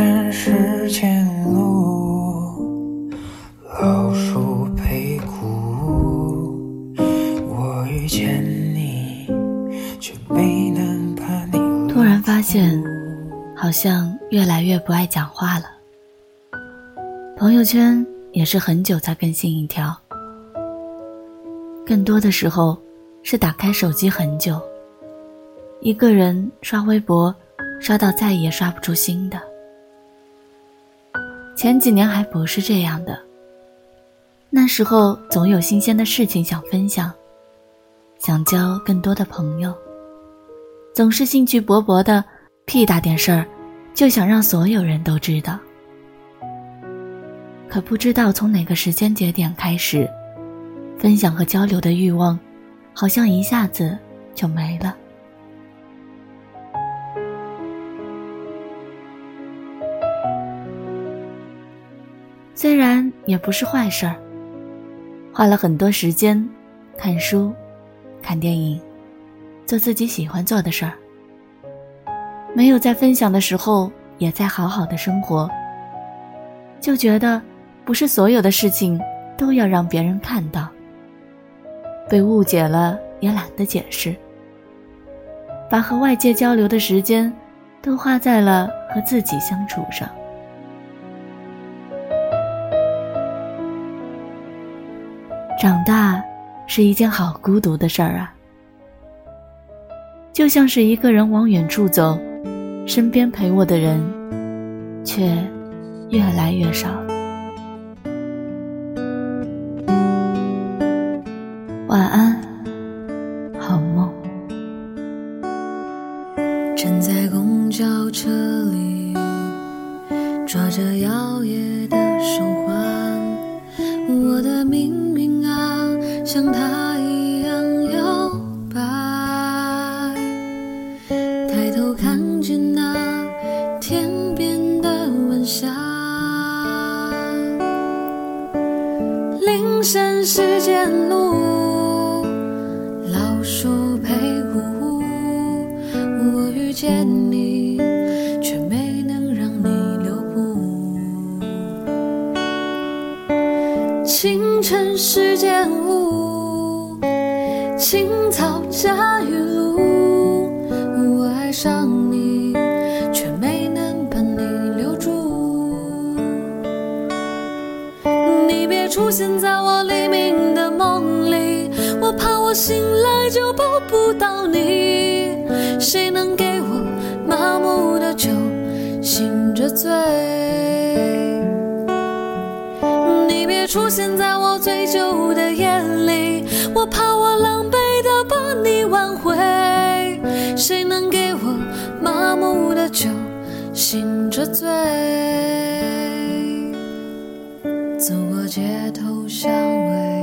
山石前路，老树陪古。我遇见你，却没能把你。突然发现，好像越来越不爱讲话了。朋友圈也是很久才更新一条，更多的时候是打开手机很久，一个人刷微博，刷到再也刷不出新的。前几年还不是这样的，那时候总有新鲜的事情想分享，想交更多的朋友，总是兴趣勃勃的，屁大点事儿就想让所有人都知道。可不知道从哪个时间节点开始，分享和交流的欲望，好像一下子就没了。虽然也不是坏事儿，花了很多时间，看书、看电影，做自己喜欢做的事儿，没有在分享的时候，也在好好的生活，就觉得。不是所有的事情都要让别人看到，被误解了也懒得解释，把和外界交流的时间都花在了和自己相处上。长大是一件好孤独的事儿啊，就像是一个人往远处走，身边陪我的人却越来越少。晚安，好梦。站在公交车里，抓着摇曳的手晚霞，林深时见鹿，老树陪古屋。我遇。见你，却没能让你留步。清晨时见雾，青草夹雨露。我爱上你，你别出现在我黎明的梦里，我怕我醒来就抱不到你。谁能给我？麻木的酒，醒着醉。你别出现在我醉酒的夜里，我怕我狼狈的把你挽回。谁能给我麻木的酒，醒着醉？走过街头巷尾。